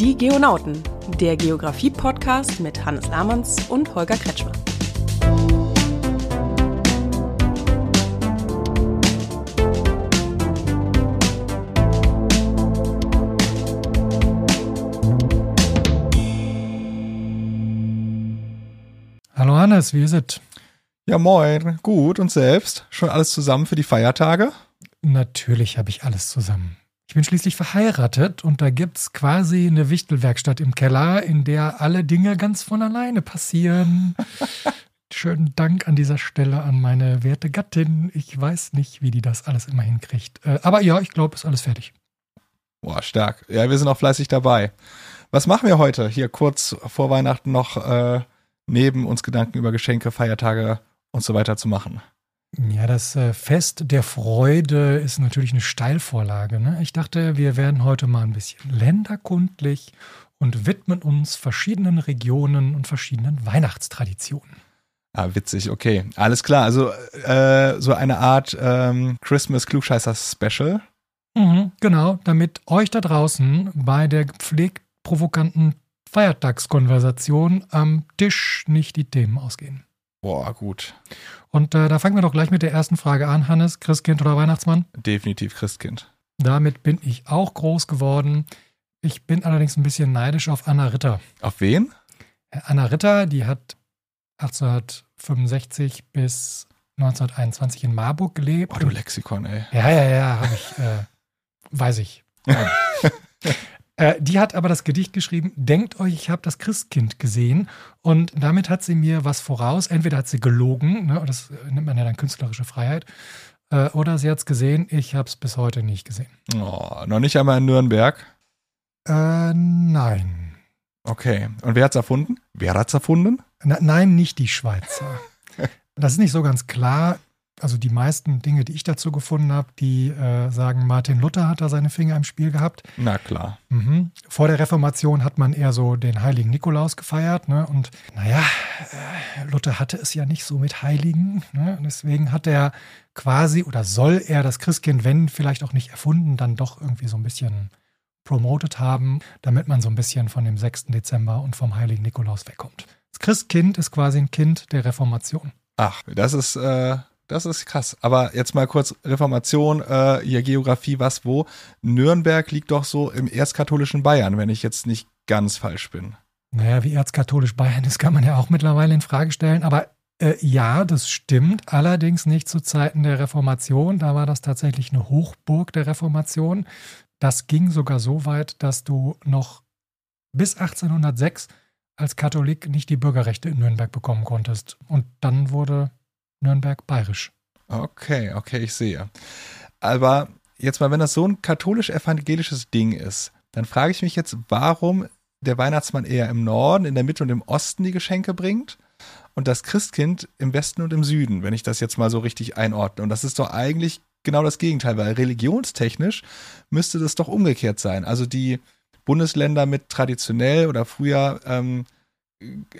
Die Geonauten, der Geografie-Podcast mit Hannes Lamanns und Holger Kretschmer. Hallo Hannes, wie ist es? Ja, moin. Gut. Und selbst? Schon alles zusammen für die Feiertage? Natürlich habe ich alles zusammen. Ich bin schließlich verheiratet und da gibt es quasi eine Wichtelwerkstatt im Keller, in der alle Dinge ganz von alleine passieren. Schönen Dank an dieser Stelle an meine werte Gattin. Ich weiß nicht, wie die das alles immer hinkriegt. Äh, aber ja, ich glaube, ist alles fertig. Boah, stark. Ja, wir sind auch fleißig dabei. Was machen wir heute hier kurz vor Weihnachten noch äh, neben uns Gedanken über Geschenke, Feiertage und so weiter zu machen? Ja, das äh, Fest der Freude ist natürlich eine Steilvorlage. Ne? Ich dachte, wir werden heute mal ein bisschen länderkundlich und widmen uns verschiedenen Regionen und verschiedenen Weihnachtstraditionen. Ah, witzig, okay. Alles klar. Also äh, so eine Art ähm, Christmas Klugscheißer Special. Mhm, genau, damit euch da draußen bei der gepflegt provokanten Feiertagskonversation am Tisch nicht die Themen ausgehen. Boah, gut. Und äh, da fangen wir doch gleich mit der ersten Frage an, Hannes. Christkind oder Weihnachtsmann? Definitiv Christkind. Damit bin ich auch groß geworden. Ich bin allerdings ein bisschen neidisch auf Anna Ritter. Auf wen? Äh, Anna Ritter, die hat 1865 bis 1921 in Marburg gelebt. Boah, du Lexikon, ey. Ja, ja, ja, habe ich, äh, weiß ich. Äh, die hat aber das Gedicht geschrieben, denkt euch, ich habe das Christkind gesehen. Und damit hat sie mir was voraus. Entweder hat sie gelogen, ne, das nennt man ja dann künstlerische Freiheit, äh, oder sie hat es gesehen, ich habe es bis heute nicht gesehen. Oh, noch nicht einmal in Nürnberg? Äh, nein. Okay. Und wer hat es erfunden? Wer hat es erfunden? Na, nein, nicht die Schweizer. das ist nicht so ganz klar also die meisten Dinge, die ich dazu gefunden habe, die äh, sagen, Martin Luther hat da seine Finger im Spiel gehabt. Na klar. Mhm. Vor der Reformation hat man eher so den heiligen Nikolaus gefeiert. Ne? Und naja, äh, Luther hatte es ja nicht so mit Heiligen. Ne? deswegen hat er quasi oder soll er das Christkind, wenn vielleicht auch nicht erfunden, dann doch irgendwie so ein bisschen promoted haben, damit man so ein bisschen von dem 6. Dezember und vom heiligen Nikolaus wegkommt. Das Christkind ist quasi ein Kind der Reformation. Ach, das ist äh, das ist krass. Aber jetzt mal kurz Reformation, äh, hier Geografie, was, wo. Nürnberg liegt doch so im erzkatholischen Bayern, wenn ich jetzt nicht ganz falsch bin. Naja, wie erzkatholisch Bayern ist, kann man ja auch mittlerweile in Frage stellen. Aber äh, ja, das stimmt. Allerdings nicht zu Zeiten der Reformation. Da war das tatsächlich eine Hochburg der Reformation. Das ging sogar so weit, dass du noch bis 1806 als Katholik nicht die Bürgerrechte in Nürnberg bekommen konntest. Und dann wurde Nürnberg bayerisch. Okay, okay, ich sehe. Aber jetzt mal, wenn das so ein katholisch-evangelisches Ding ist, dann frage ich mich jetzt, warum der Weihnachtsmann eher im Norden, in der Mitte und im Osten die Geschenke bringt und das Christkind im Westen und im Süden, wenn ich das jetzt mal so richtig einordne. Und das ist doch eigentlich genau das Gegenteil, weil religionstechnisch müsste das doch umgekehrt sein. Also die Bundesländer mit traditionell oder früher ähm,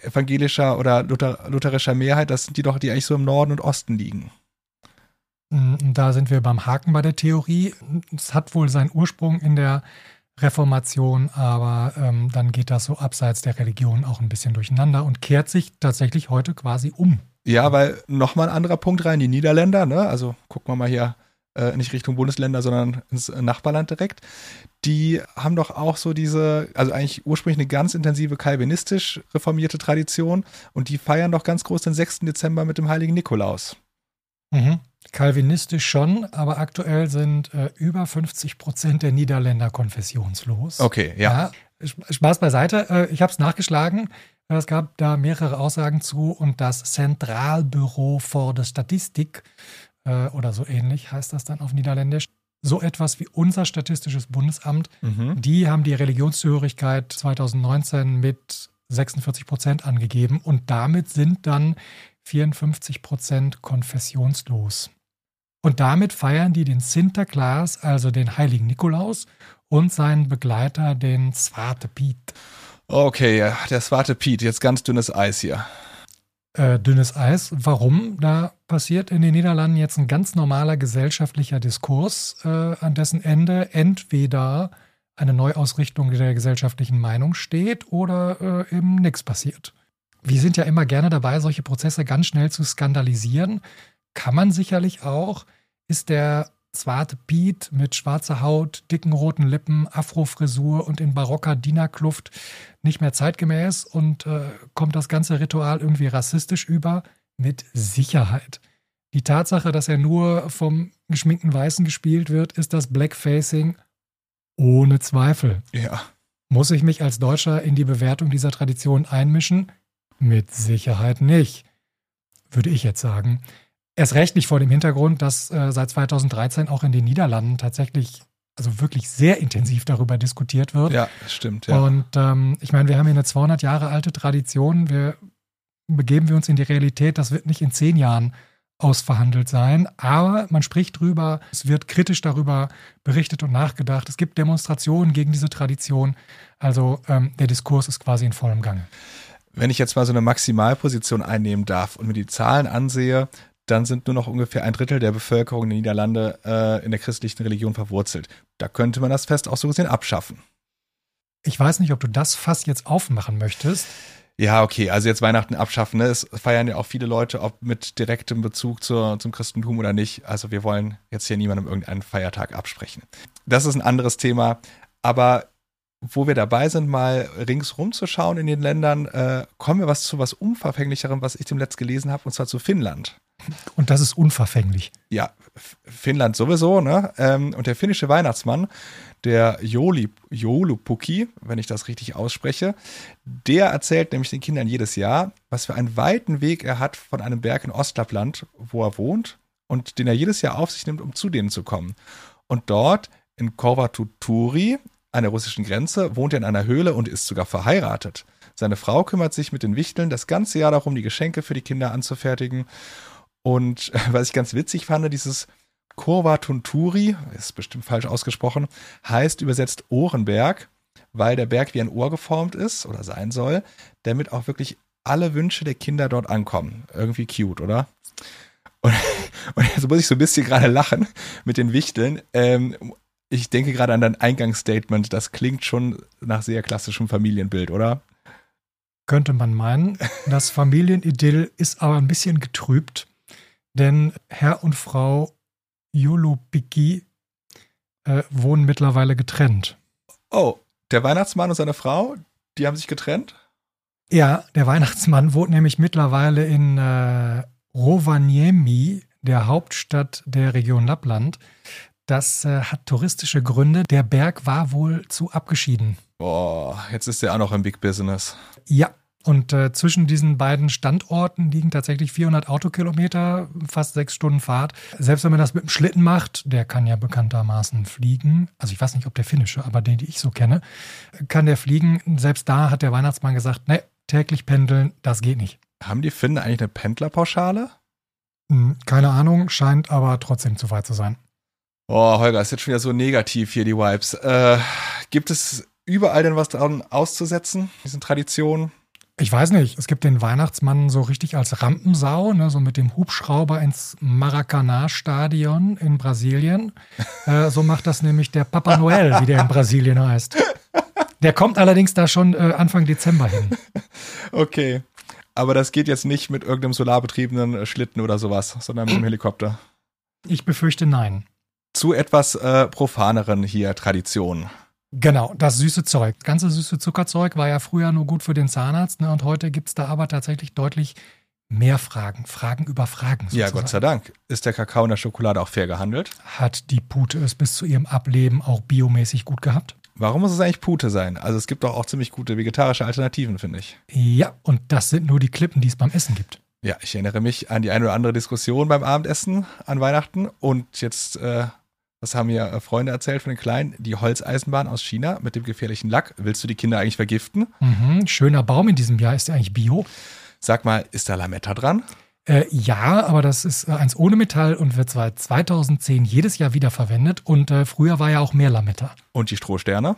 evangelischer oder Luther, lutherischer Mehrheit, das sind die doch, die eigentlich so im Norden und Osten liegen. Mm, da sind wir beim Haken bei der Theorie. Es hat wohl seinen Ursprung in der Reformation, aber ähm, dann geht das so abseits der Religion auch ein bisschen durcheinander und kehrt sich tatsächlich heute quasi um. Ja, weil nochmal ein anderer Punkt rein, die Niederländer, ne? Also gucken wir mal hier äh, nicht Richtung Bundesländer, sondern ins Nachbarland direkt die haben doch auch so diese, also eigentlich ursprünglich eine ganz intensive kalvinistisch reformierte Tradition und die feiern doch ganz groß den 6. Dezember mit dem heiligen Nikolaus. Mhm. Kalvinistisch schon, aber aktuell sind äh, über 50 Prozent der Niederländer konfessionslos. Okay, ja. ja Spaß beiseite. Äh, ich habe es nachgeschlagen. Es gab da mehrere Aussagen zu und das Zentralbüro für die Statistik äh, oder so ähnlich heißt das dann auf Niederländisch so etwas wie unser Statistisches Bundesamt. Mhm. Die haben die Religionszugehörigkeit 2019 mit 46 Prozent angegeben und damit sind dann 54 Prozent konfessionslos. Und damit feiern die den Sinterklaas, also den heiligen Nikolaus, und seinen Begleiter, den Zwarte Piet. Okay, der Zwarte Piet, jetzt ganz dünnes Eis hier äh, dünnes Eis. Warum? Da passiert in den Niederlanden jetzt ein ganz normaler gesellschaftlicher Diskurs, äh, an dessen Ende entweder eine Neuausrichtung der gesellschaftlichen Meinung steht oder äh, eben nichts passiert. Wir sind ja immer gerne dabei, solche Prozesse ganz schnell zu skandalisieren. Kann man sicherlich auch. Ist der zwarte Piet mit schwarzer Haut, dicken roten Lippen, Afrofrisur und in barocker Dienerkluft nicht mehr zeitgemäß und äh, kommt das ganze Ritual irgendwie rassistisch über? Mit Sicherheit. Die Tatsache, dass er nur vom geschminkten Weißen gespielt wird, ist das Blackfacing ohne Zweifel. Ja. Muss ich mich als Deutscher in die Bewertung dieser Tradition einmischen? Mit Sicherheit nicht, würde ich jetzt sagen. Erst recht nicht vor dem Hintergrund, dass äh, seit 2013 auch in den Niederlanden tatsächlich, also wirklich sehr intensiv darüber diskutiert wird. Ja, stimmt. Ja. Und ähm, ich meine, wir haben hier eine 200 Jahre alte Tradition. Wir begeben wir uns in die Realität. Das wird nicht in zehn Jahren ausverhandelt sein, aber man spricht drüber, es wird kritisch darüber berichtet und nachgedacht. Es gibt Demonstrationen gegen diese Tradition. Also ähm, der Diskurs ist quasi in vollem Gange. Wenn ich jetzt mal so eine Maximalposition einnehmen darf und mir die Zahlen ansehe, dann sind nur noch ungefähr ein Drittel der Bevölkerung in den Niederlande äh, in der christlichen Religion verwurzelt. Da könnte man das Fest auch so gesehen abschaffen. Ich weiß nicht, ob du das Fass jetzt aufmachen möchtest. Ja, okay, also jetzt Weihnachten abschaffen, ne? Es feiern ja auch viele Leute, ob mit direktem Bezug zur, zum Christentum oder nicht. Also wir wollen jetzt hier niemandem irgendeinen Feiertag absprechen. Das ist ein anderes Thema. Aber wo wir dabei sind, mal ringsrum zu schauen in den Ländern, äh, kommen wir was zu was Unverfänglicherem, was ich dem Letzt gelesen habe, und zwar zu Finnland. Und das ist unverfänglich. Ja, Finnland sowieso, ne? Ähm, und der finnische Weihnachtsmann, der Joli, Joulupuki, wenn ich das richtig ausspreche, der erzählt nämlich den Kindern jedes Jahr, was für einen weiten Weg er hat von einem Berg in Ostlappland, wo er wohnt, und den er jedes Jahr auf sich nimmt, um zu denen zu kommen. Und dort in Korvatuturi, an der russischen Grenze, wohnt er in einer Höhle und ist sogar verheiratet. Seine Frau kümmert sich mit den Wichteln das ganze Jahr darum, die Geschenke für die Kinder anzufertigen. Und was ich ganz witzig fand, dieses Kurva Tunturi, ist bestimmt falsch ausgesprochen, heißt übersetzt Ohrenberg, weil der Berg wie ein Ohr geformt ist oder sein soll, damit auch wirklich alle Wünsche der Kinder dort ankommen. Irgendwie cute, oder? Und, und jetzt muss ich so ein bisschen gerade lachen mit den Wichteln. Ähm, ich denke gerade an dein Eingangsstatement. Das klingt schon nach sehr klassischem Familienbild, oder? Könnte man meinen. Das Familienidyll ist aber ein bisschen getrübt, denn Herr und Frau Yulubiki äh, wohnen mittlerweile getrennt. Oh, der Weihnachtsmann und seine Frau, die haben sich getrennt? Ja, der Weihnachtsmann wohnt nämlich mittlerweile in äh, Rovaniemi, der Hauptstadt der Region Lappland. Das äh, hat touristische Gründe. Der Berg war wohl zu abgeschieden. Boah, jetzt ist er auch noch im Big Business. Ja, und äh, zwischen diesen beiden Standorten liegen tatsächlich 400 Autokilometer, fast sechs Stunden Fahrt. Selbst wenn man das mit dem Schlitten macht, der kann ja bekanntermaßen fliegen. Also ich weiß nicht, ob der finnische, aber den, die ich so kenne, kann der fliegen. Selbst da hat der Weihnachtsmann gesagt, ne, täglich pendeln, das geht nicht. Haben die Finnen eigentlich eine Pendlerpauschale? Hm, keine Ahnung, scheint aber trotzdem zu weit zu sein. Oh, Holger, ist jetzt schon wieder so negativ hier, die Vibes. Äh, gibt es überall denn was dran auszusetzen, diesen Traditionen? Ich weiß nicht, es gibt den Weihnachtsmann so richtig als Rampensau, ne, so mit dem Hubschrauber ins Maracanã-Stadion in Brasilien. Äh, so macht das nämlich der Papa Noel, wie der in Brasilien heißt. Der kommt allerdings da schon äh, Anfang Dezember hin. Okay. Aber das geht jetzt nicht mit irgendeinem solarbetriebenen äh, Schlitten oder sowas, sondern mit dem Helikopter. Ich befürchte nein. Zu etwas äh, profaneren hier Traditionen. Genau, das süße Zeug. Das ganze süße Zuckerzeug war ja früher nur gut für den Zahnarzt ne? und heute gibt es da aber tatsächlich deutlich mehr Fragen. Fragen über Fragen. Sozusagen. Ja, Gott sei Dank. Ist der Kakao in der Schokolade auch fair gehandelt? Hat die Pute es bis zu ihrem Ableben auch biomäßig gut gehabt? Warum muss es eigentlich Pute sein? Also es gibt doch auch ziemlich gute vegetarische Alternativen, finde ich. Ja, und das sind nur die Klippen, die es beim Essen gibt. Ja, ich erinnere mich an die eine oder andere Diskussion beim Abendessen an Weihnachten und jetzt äh, das haben mir äh, Freunde erzählt von den Kleinen, die Holzeisenbahn aus China mit dem gefährlichen Lack. Willst du die Kinder eigentlich vergiften? Mhm, schöner Baum in diesem Jahr. Ist der eigentlich bio? Sag mal, ist da Lametta dran? Äh, ja, aber das ist äh, eins ohne Metall und wird seit 2010 jedes Jahr wieder verwendet. Und äh, früher war ja auch mehr Lametta. Und die Strohsterne?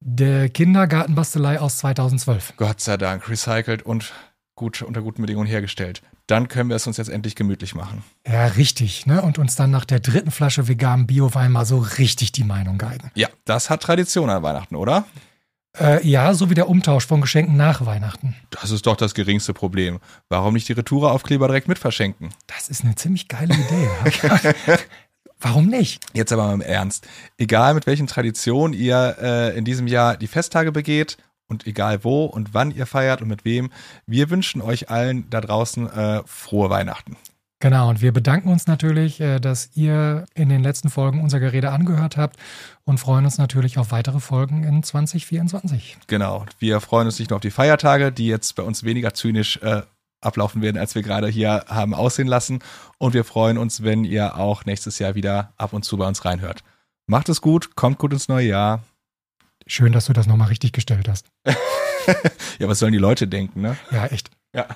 Der Kindergartenbastelei aus 2012. Gott sei Dank, recycelt und gut unter guten Bedingungen hergestellt. Dann können wir es uns jetzt endlich gemütlich machen. Ja, richtig. Ne? Und uns dann nach der dritten Flasche veganen Bio-Wein mal so richtig die Meinung geigen. Ja, das hat Tradition an Weihnachten, oder? Äh, ja, so wie der Umtausch von Geschenken nach Weihnachten. Das ist doch das geringste Problem. Warum nicht die Retoure-Aufkleber direkt mit verschenken? Das ist eine ziemlich geile Idee. Warum nicht? Jetzt aber mal im Ernst. Egal mit welchen Traditionen ihr äh, in diesem Jahr die Festtage begeht und egal wo und wann ihr feiert und mit wem, wir wünschen euch allen da draußen äh, frohe Weihnachten. Genau, und wir bedanken uns natürlich, äh, dass ihr in den letzten Folgen unser Gerede angehört habt und freuen uns natürlich auf weitere Folgen in 2024. Genau, wir freuen uns nicht nur auf die Feiertage, die jetzt bei uns weniger zynisch äh, ablaufen werden, als wir gerade hier haben aussehen lassen. Und wir freuen uns, wenn ihr auch nächstes Jahr wieder ab und zu bei uns reinhört. Macht es gut, kommt gut ins neue Jahr. Schön, dass du das nochmal richtig gestellt hast. ja, was sollen die Leute denken, ne? Ja, echt. Ja.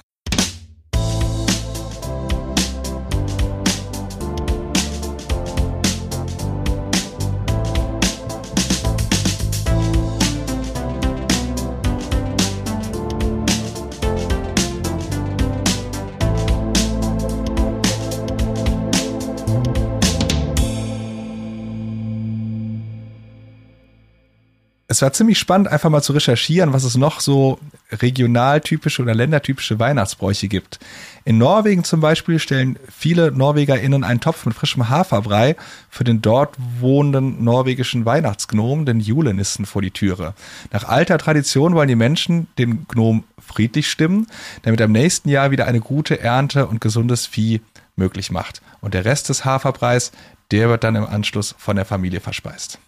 Es war ziemlich spannend, einfach mal zu recherchieren, was es noch so regionaltypische oder ländertypische Weihnachtsbräuche gibt. In Norwegen zum Beispiel stellen viele NorwegerInnen einen Topf mit frischem Haferbrei für den dort wohnenden norwegischen Weihnachtsgnom, den Julenissen, vor die Türe. Nach alter Tradition wollen die Menschen den Gnom friedlich stimmen, damit am nächsten Jahr wieder eine gute Ernte und gesundes Vieh möglich macht. Und der Rest des Haferbreis, der wird dann im Anschluss von der Familie verspeist.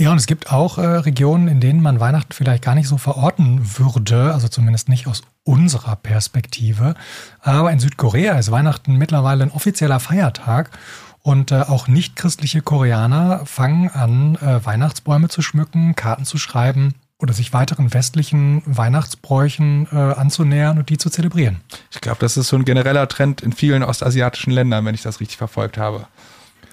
Ja, und es gibt auch äh, Regionen, in denen man Weihnachten vielleicht gar nicht so verorten würde, also zumindest nicht aus unserer Perspektive. Aber in Südkorea ist Weihnachten mittlerweile ein offizieller Feiertag. Und äh, auch nicht-christliche Koreaner fangen an, äh, Weihnachtsbäume zu schmücken, Karten zu schreiben oder sich weiteren westlichen Weihnachtsbräuchen äh, anzunähern und die zu zelebrieren. Ich glaube, das ist so ein genereller Trend in vielen ostasiatischen Ländern, wenn ich das richtig verfolgt habe.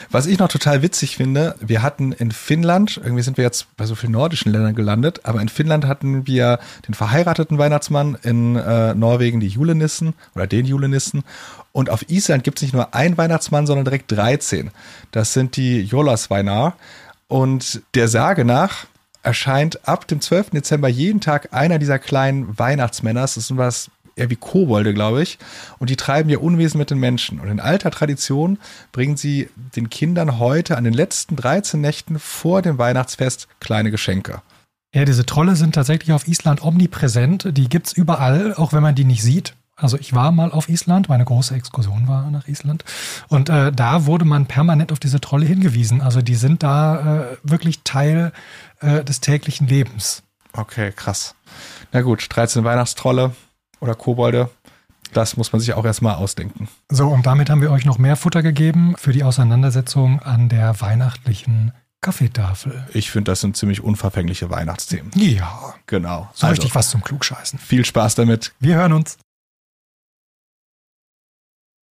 Was ich noch total witzig finde, wir hatten in Finnland, irgendwie sind wir jetzt bei so vielen nordischen Ländern gelandet, aber in Finnland hatten wir den verheirateten Weihnachtsmann, in äh, Norwegen die Julenissen oder den Julenissen und auf Island gibt es nicht nur einen Weihnachtsmann, sondern direkt 13. Das sind die Jolasveinar und der Sage nach erscheint ab dem 12. Dezember jeden Tag einer dieser kleinen Weihnachtsmänner. Das ist was eher wie Kobolde, glaube ich. Und die treiben ihr Unwesen mit den Menschen. Und in alter Tradition bringen sie den Kindern heute an den letzten 13 Nächten vor dem Weihnachtsfest kleine Geschenke. Ja, diese Trolle sind tatsächlich auf Island omnipräsent. Die gibt es überall, auch wenn man die nicht sieht. Also ich war mal auf Island, meine große Exkursion war nach Island. Und äh, da wurde man permanent auf diese Trolle hingewiesen. Also die sind da äh, wirklich Teil äh, des täglichen Lebens. Okay, krass. Na gut, 13 Weihnachtstrolle, oder Kobolde. Das muss man sich auch erstmal ausdenken. So, und damit haben wir euch noch mehr Futter gegeben für die Auseinandersetzung an der weihnachtlichen Kaffeetafel. Ich finde, das sind ziemlich unverfängliche Weihnachtsthemen. Ja. Genau. So also, richtig was zum Klugscheißen. Viel Spaß damit. Wir hören uns.